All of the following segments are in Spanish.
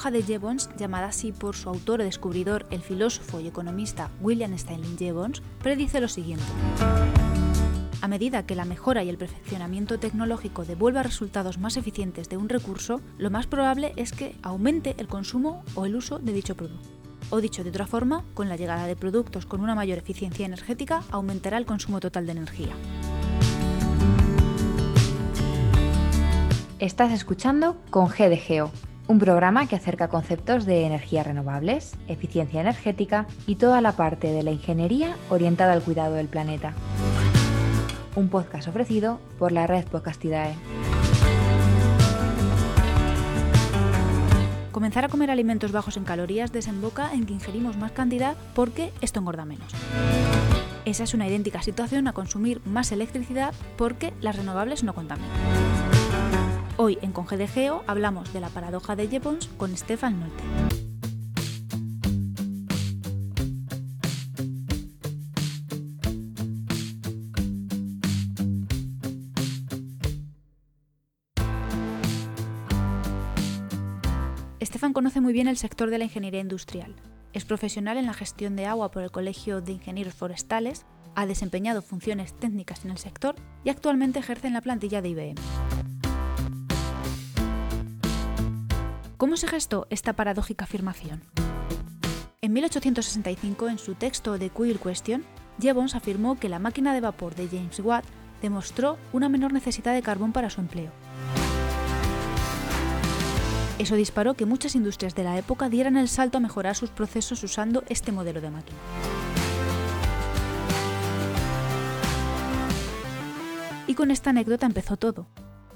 paradoja de Jevons, llamada así por su autor descubridor, el filósofo y economista William Stanley Jevons, predice lo siguiente. A medida que la mejora y el perfeccionamiento tecnológico devuelva resultados más eficientes de un recurso, lo más probable es que aumente el consumo o el uso de dicho producto. O dicho de otra forma, con la llegada de productos con una mayor eficiencia energética, aumentará el consumo total de energía. Estás escuchando con G un programa que acerca conceptos de energías renovables, eficiencia energética y toda la parte de la ingeniería orientada al cuidado del planeta un podcast ofrecido por la red Podcastidae. Comenzar a comer alimentos bajos en calorías desemboca en que ingerimos más cantidad porque esto engorda menos. Esa es una idéntica situación a consumir más electricidad porque las renovables no contaminan. Hoy en Conge de Geo hablamos de la paradoja de Jevons con Stefan Nolte. Stefan conoce muy bien el sector de la ingeniería industrial. Es profesional en la gestión de agua por el Colegio de Ingenieros Forestales, ha desempeñado funciones técnicas en el sector y actualmente ejerce en la plantilla de IBM. ¿Cómo se gestó esta paradójica afirmación? En 1865, en su texto The Queer Question, Jevons afirmó que la máquina de vapor de James Watt demostró una menor necesidad de carbón para su empleo. Eso disparó que muchas industrias de la época dieran el salto a mejorar sus procesos usando este modelo de máquina. Y con esta anécdota empezó todo.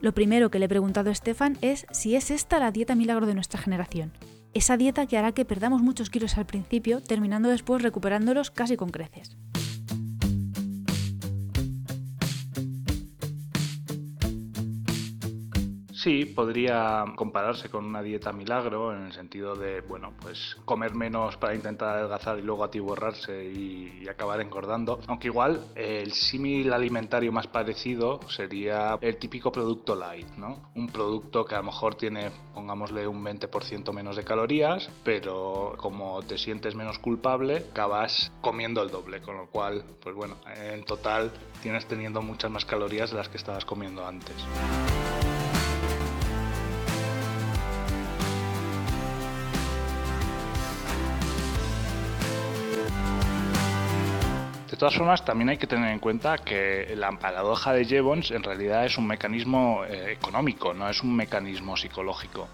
Lo primero que le he preguntado a Estefan es si es esta la dieta milagro de nuestra generación. Esa dieta que hará que perdamos muchos kilos al principio, terminando después recuperándolos casi con creces. Sí, podría compararse con una dieta milagro en el sentido de, bueno, pues comer menos para intentar adelgazar y luego atiborrarse y, y acabar engordando. Aunque igual el símil alimentario más parecido sería el típico producto light, ¿no? Un producto que a lo mejor tiene, pongámosle, un 20% menos de calorías, pero como te sientes menos culpable, acabas comiendo el doble, con lo cual, pues bueno, en total tienes teniendo muchas más calorías de las que estabas comiendo antes. Todas formas, también hay que tener en cuenta que la paradoja de Jevons en realidad es un mecanismo eh, económico, no es un mecanismo psicológico.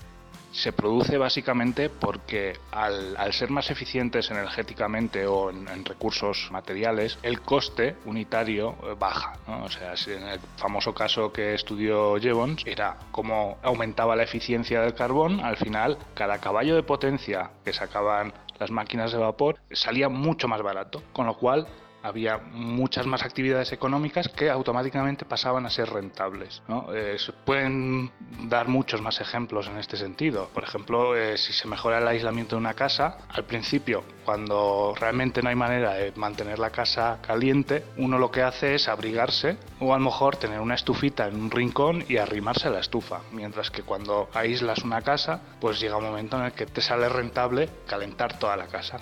Se produce básicamente porque al, ser más eficientes energéticamente o en, recursos materiales, el coste unitario eh, baja. O sea, en el famoso caso que estudió Jevons era cómo aumentaba la eficiencia del carbón, al final cada caballo de potencia que sacaban las máquinas de vapor salía mucho más barato, con lo cual había muchas más actividades económicas que automáticamente pasaban a ser rentables. Eh, se pueden dar muchos más ejemplos en este sentido. Por ejemplo, eh, si se mejora el aislamiento de una casa, al principio, cuando realmente no hay manera de mantener la casa caliente, uno lo que hace es abrigarse o a lo mejor tener una estufita en un rincón y arrimarse a la estufa. Mientras que cuando aíslas una casa, pues llega un momento en el que te sale rentable calentar toda la casa.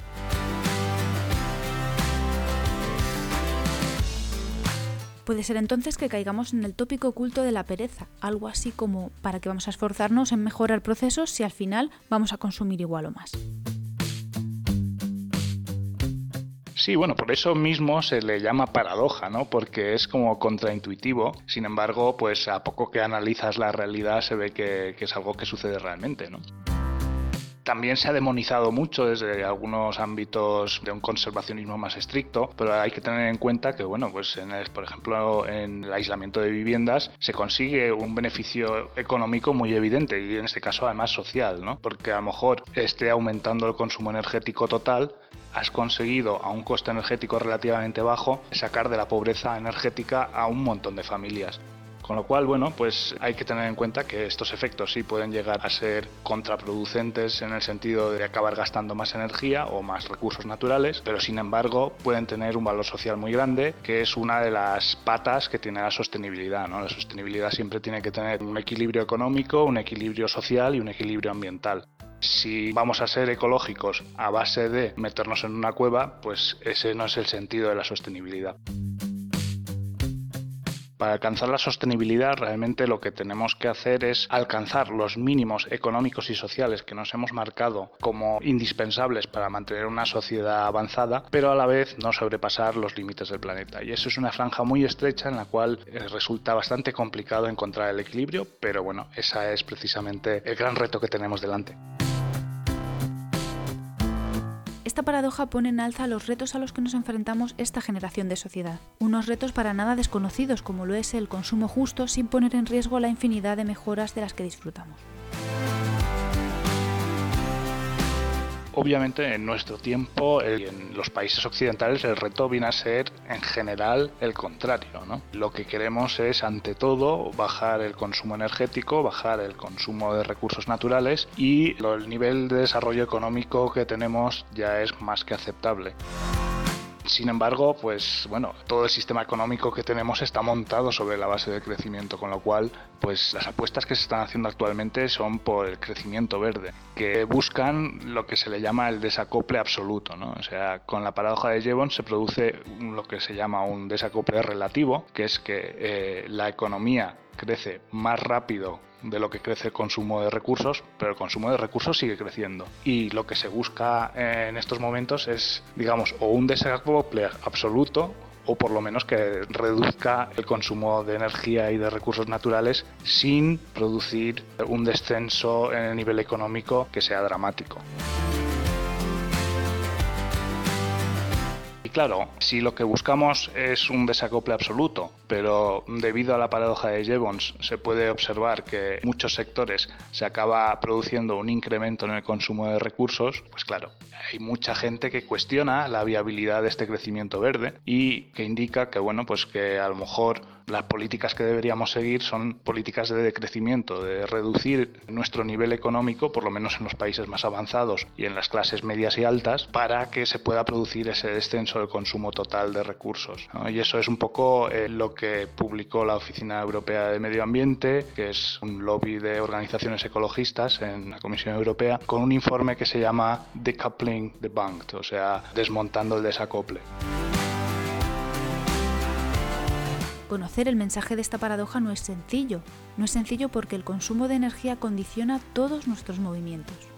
Puede ser entonces que caigamos en el tópico oculto de la pereza, algo así como ¿para qué vamos a esforzarnos en mejorar procesos si al final vamos a consumir igual o más? Sí, bueno, por eso mismo se le llama paradoja, ¿no? Porque es como contraintuitivo. Sin embargo, pues a poco que analizas la realidad se ve que, que es algo que sucede realmente, ¿no? También se ha demonizado mucho desde algunos ámbitos de un conservacionismo más estricto, pero hay que tener en cuenta que, bueno, pues en por ejemplo, en el aislamiento de viviendas se consigue un beneficio económico muy evidente y en este caso además social, ¿no? Porque a lo mejor esté aumentando el consumo energético total, has conseguido a un coste energético relativamente bajo sacar de la pobreza energética a un montón de familias. Con lo cual, bueno, pues hay que tener en cuenta que estos efectos sí pueden llegar a ser contraproducentes en el sentido de acabar gastando más energía o más recursos naturales, pero sin embargo pueden tener un valor social muy grande, que es una de las patas que tiene la sostenibilidad. ¿no? La sostenibilidad siempre tiene que tener un equilibrio económico, un equilibrio social y un equilibrio ambiental. Si vamos a ser ecológicos a base de meternos en una cueva, pues ese no es el sentido de la sostenibilidad. Para alcanzar la sostenibilidad realmente lo que tenemos que hacer es alcanzar los mínimos económicos y sociales que nos hemos marcado como indispensables para mantener una sociedad avanzada, pero a la vez no sobrepasar los límites del planeta. Y eso es una franja muy estrecha en la cual eh, resulta bastante complicado encontrar el equilibrio, pero bueno, ese es precisamente el gran reto que tenemos delante. Esta paradoja pone en alza los retos a los que nos enfrentamos esta generación de sociedad. Unos retos para nada desconocidos como lo es el consumo justo sin poner en riesgo la infinidad de mejoras de las que disfrutamos. Obviamente en nuestro tiempo y en los países occidentales el reto viene a ser en general el contrario. ¿no? Lo que queremos es ante todo bajar el consumo energético, bajar el consumo de recursos naturales y el nivel de desarrollo económico que tenemos ya es más que aceptable. Sin embargo, pues bueno, todo el sistema económico que tenemos está montado sobre la base del crecimiento, con lo cual, pues las apuestas que se están haciendo actualmente son por el crecimiento verde, que buscan lo que se le llama el desacople absoluto, ¿no? O sea, con la paradoja de Jevons se produce lo que se llama un desacople relativo, que es que eh, la economía crece más rápido de lo que crece el consumo de recursos, pero el consumo de recursos sigue creciendo. Y lo que se busca en estos momentos es, digamos, o un desacople absoluto o por lo menos que reduzca el consumo de energía y de recursos naturales sin producir un descenso en el nivel económico que sea dramático. Claro, si lo que buscamos es un desacople absoluto, pero debido a la paradoja de Jevons se puede observar que en muchos sectores se acaba produciendo un incremento en el consumo de recursos, pues claro, hay mucha gente que cuestiona la viabilidad de este crecimiento verde y que indica que bueno, pues que a lo mejor las políticas que deberíamos seguir son políticas de decrecimiento, de reducir nuestro nivel económico, por lo menos en los países más avanzados y en las clases medias y altas, para que se pueda producir ese descenso del consumo total de recursos. Y eso es un poco eh, lo que publicó la Oficina Europea de Medio Ambiente, que es un lobby de organizaciones ecologistas en la Comisión Europea, con un informe que se llama Decoupling the Bank, o sea, desmontando el desacople. Conocer el mensaje de esta paradoja no es sencillo. No es sencillo porque el consumo de energía condiciona todos nuestros movimientos.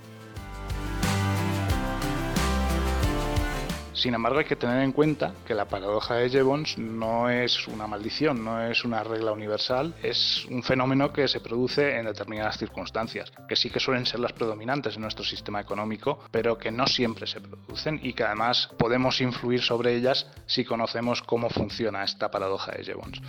Sin embargo, hay que tener en cuenta que la paradoja de Jevons no es una maldición, no es una regla universal, es un fenómeno que se produce en determinadas circunstancias, que sí que suelen ser las predominantes en nuestro sistema económico, pero que no siempre se producen y que además podemos influir sobre ellas si conocemos cómo funciona esta paradoja de Jevons.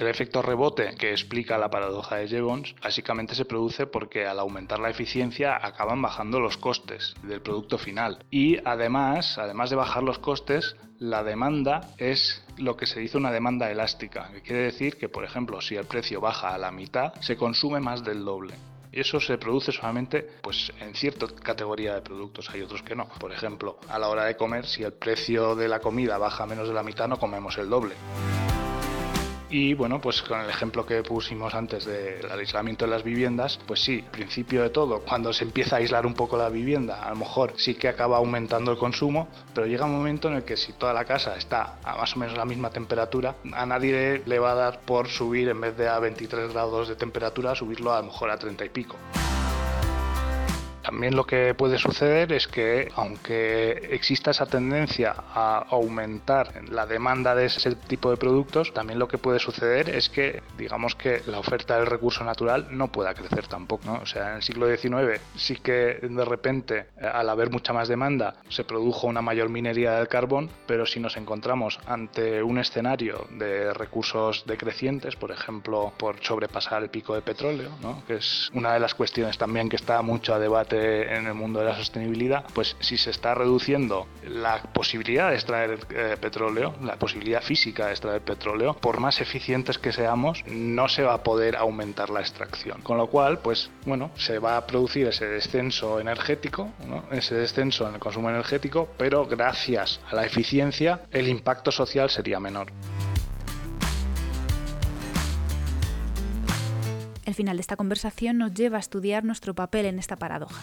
El efecto rebote que explica la paradoja de Jevons básicamente se produce porque al aumentar la eficiencia acaban bajando los costes del producto final y además, además de bajar los costes, la demanda es lo que se dice una demanda elástica, que quiere decir que, por ejemplo, si el precio baja a la mitad, se consume más del doble. Y eso se produce solamente pues, en cierta categoría de productos, hay otros que no. Por ejemplo, a la hora de comer, si el precio de la comida baja menos de la mitad, no comemos el doble. Y bueno, pues con el ejemplo que pusimos antes del aislamiento de las viviendas, pues sí, principio de todo, cuando se empieza a aislar un poco la vivienda, a lo mejor sí que acaba aumentando el consumo, pero llega un momento en el que si toda la casa está a más o menos la misma temperatura, a nadie le va a dar por subir en vez de a 23 grados de temperatura, subirlo a lo mejor a 30 y pico. También lo que puede suceder es que, aunque exista esa tendencia a aumentar la demanda de ese tipo de productos, también lo que puede suceder es que, digamos que la oferta del recurso natural no pueda crecer tampoco. O sea, en el siglo XIX sí que de repente, al haber mucha más demanda, se produjo una mayor minería del carbón, pero si nos encontramos ante un escenario de recursos decrecientes, por ejemplo, por sobrepasar el pico de petróleo, que es una de las cuestiones también que está mucho a debate en el mundo de la sostenibilidad, pues si se está reduciendo la posibilidad de extraer eh, petróleo, la posibilidad física de extraer petróleo, por más eficientes que seamos, no se va a poder aumentar la extracción. Con lo cual, pues bueno, se va a producir ese descenso energético, ese descenso en el consumo energético, pero gracias a la eficiencia el impacto social sería menor. El final de esta conversación nos lleva a estudiar nuestro papel en esta paradoja.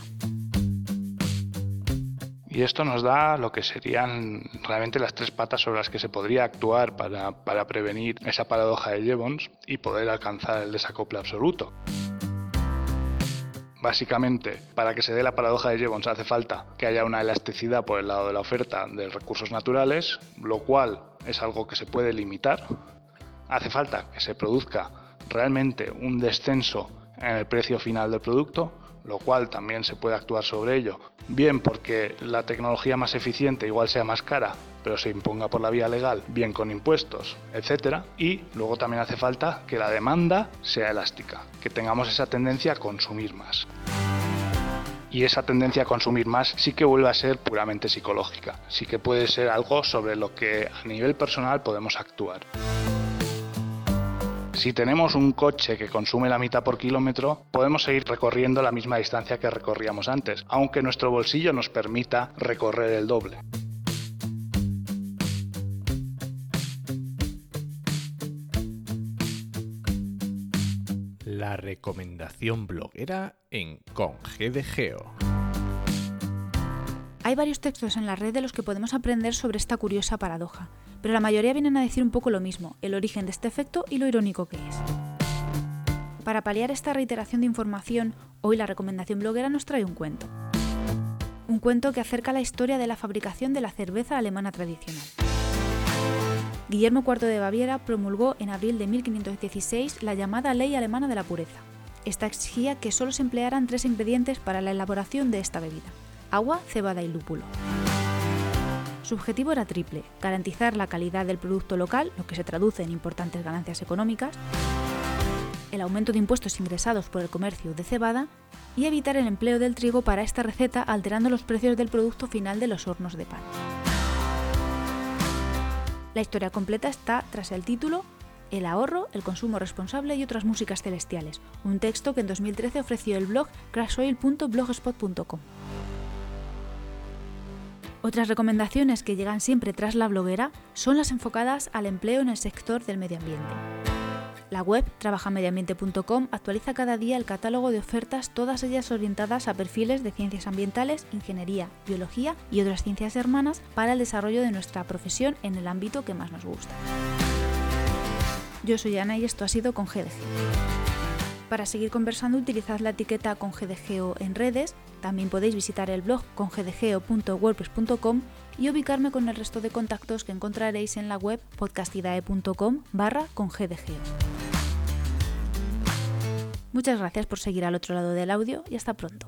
Y esto nos da lo que serían realmente las tres patas sobre las que se podría actuar para, para prevenir esa paradoja de Jevons y poder alcanzar el desacople absoluto. Básicamente, para que se dé la paradoja de Jevons hace falta que haya una elasticidad por el lado de la oferta de recursos naturales, lo cual es algo que se puede limitar. Hace falta que se produzca realmente un descenso en el precio final del producto, lo cual también se puede actuar sobre ello, bien porque la tecnología más eficiente igual sea más cara, pero se imponga por la vía legal, bien con impuestos, etc. Y luego también hace falta que la demanda sea elástica, que tengamos esa tendencia a consumir más. Y esa tendencia a consumir más sí que vuelve a ser puramente psicológica, sí que puede ser algo sobre lo que a nivel personal podemos actuar. Si tenemos un coche que consume la mitad por kilómetro, podemos seguir recorriendo la misma distancia que recorríamos antes, aunque nuestro bolsillo nos permita recorrer el doble. La recomendación bloguera en Con Geo. Hay varios textos en la red de los que podemos aprender sobre esta curiosa paradoja pero la mayoría vienen a decir un poco lo mismo, el origen de este efecto y lo irónico que es. Para paliar esta reiteración de información, hoy la recomendación bloguera nos trae un cuento. Un cuento que acerca la historia de la fabricación de la cerveza alemana tradicional. Guillermo IV de Baviera promulgó en abril de 1516 la llamada Ley Alemana de la Pureza. Esta exigía que solo se emplearan tres ingredientes para la elaboración de esta bebida, agua, cebada y lúpulo. Su objetivo era triple, garantizar la calidad del producto local, lo que se traduce en importantes ganancias económicas, el aumento de impuestos ingresados por el comercio de cebada y evitar el empleo del trigo para esta receta alterando los precios del producto final de los hornos de pan. La historia completa está tras el título El ahorro, el consumo responsable y otras músicas celestiales, un texto que en 2013 ofreció el blog crashoil.blogspot.com. Otras recomendaciones que llegan siempre tras la bloguera son las enfocadas al empleo en el sector del medio ambiente. La web trabajamediambiente.com actualiza cada día el catálogo de ofertas, todas ellas orientadas a perfiles de ciencias ambientales, ingeniería, biología y otras ciencias hermanas para el desarrollo de nuestra profesión en el ámbito que más nos gusta. Yo soy Ana y esto ha sido con GDG. Para seguir conversando utilizad la etiqueta con GDGO en redes, también podéis visitar el blog congdgeo.wordpress.com y ubicarme con el resto de contactos que encontraréis en la web podcastidae.com barra congdgeo. Muchas gracias por seguir al otro lado del audio y hasta pronto.